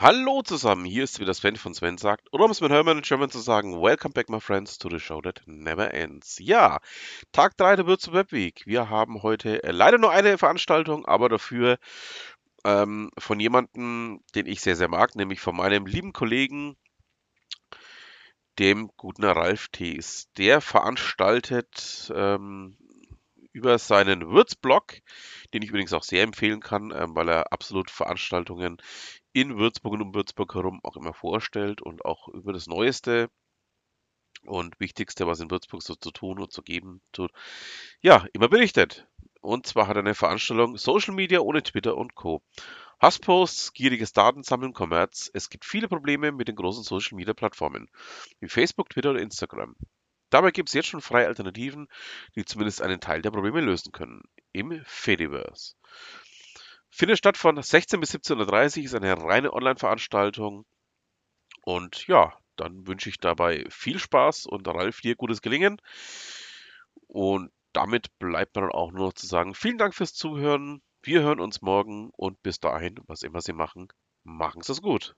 Hallo zusammen, hier ist wieder Sven von Sven sagt, oder um es mit Hermann in German zu sagen, Welcome back my friends to the show that never ends. Ja, Tag 3 der Würze Web Week. Wir haben heute äh, leider nur eine Veranstaltung, aber dafür ähm, von jemandem, den ich sehr, sehr mag, nämlich von meinem lieben Kollegen, dem guten Ralf Thees. Der veranstaltet ähm, über seinen Würzblog, den ich übrigens auch sehr empfehlen kann, ähm, weil er absolut Veranstaltungen in Würzburg und um Würzburg herum auch immer vorstellt und auch über das Neueste und Wichtigste, was in Würzburg so zu tun und zu geben tut, ja, immer berichtet. Und zwar hat er eine Veranstaltung Social Media ohne Twitter und Co. Hassposts, gieriges Datensammeln, Kommerz. Es gibt viele Probleme mit den großen Social Media Plattformen wie Facebook, Twitter oder Instagram. Dabei gibt es jetzt schon freie Alternativen, die zumindest einen Teil der Probleme lösen können. Im Fediverse. Findet statt von 16 bis 17.30 Uhr, ist eine reine Online-Veranstaltung. Und ja, dann wünsche ich dabei viel Spaß und Ralf dir gutes Gelingen. Und damit bleibt mir dann auch nur noch zu sagen, vielen Dank fürs Zuhören. Wir hören uns morgen und bis dahin, was immer Sie machen, machen Sie es gut.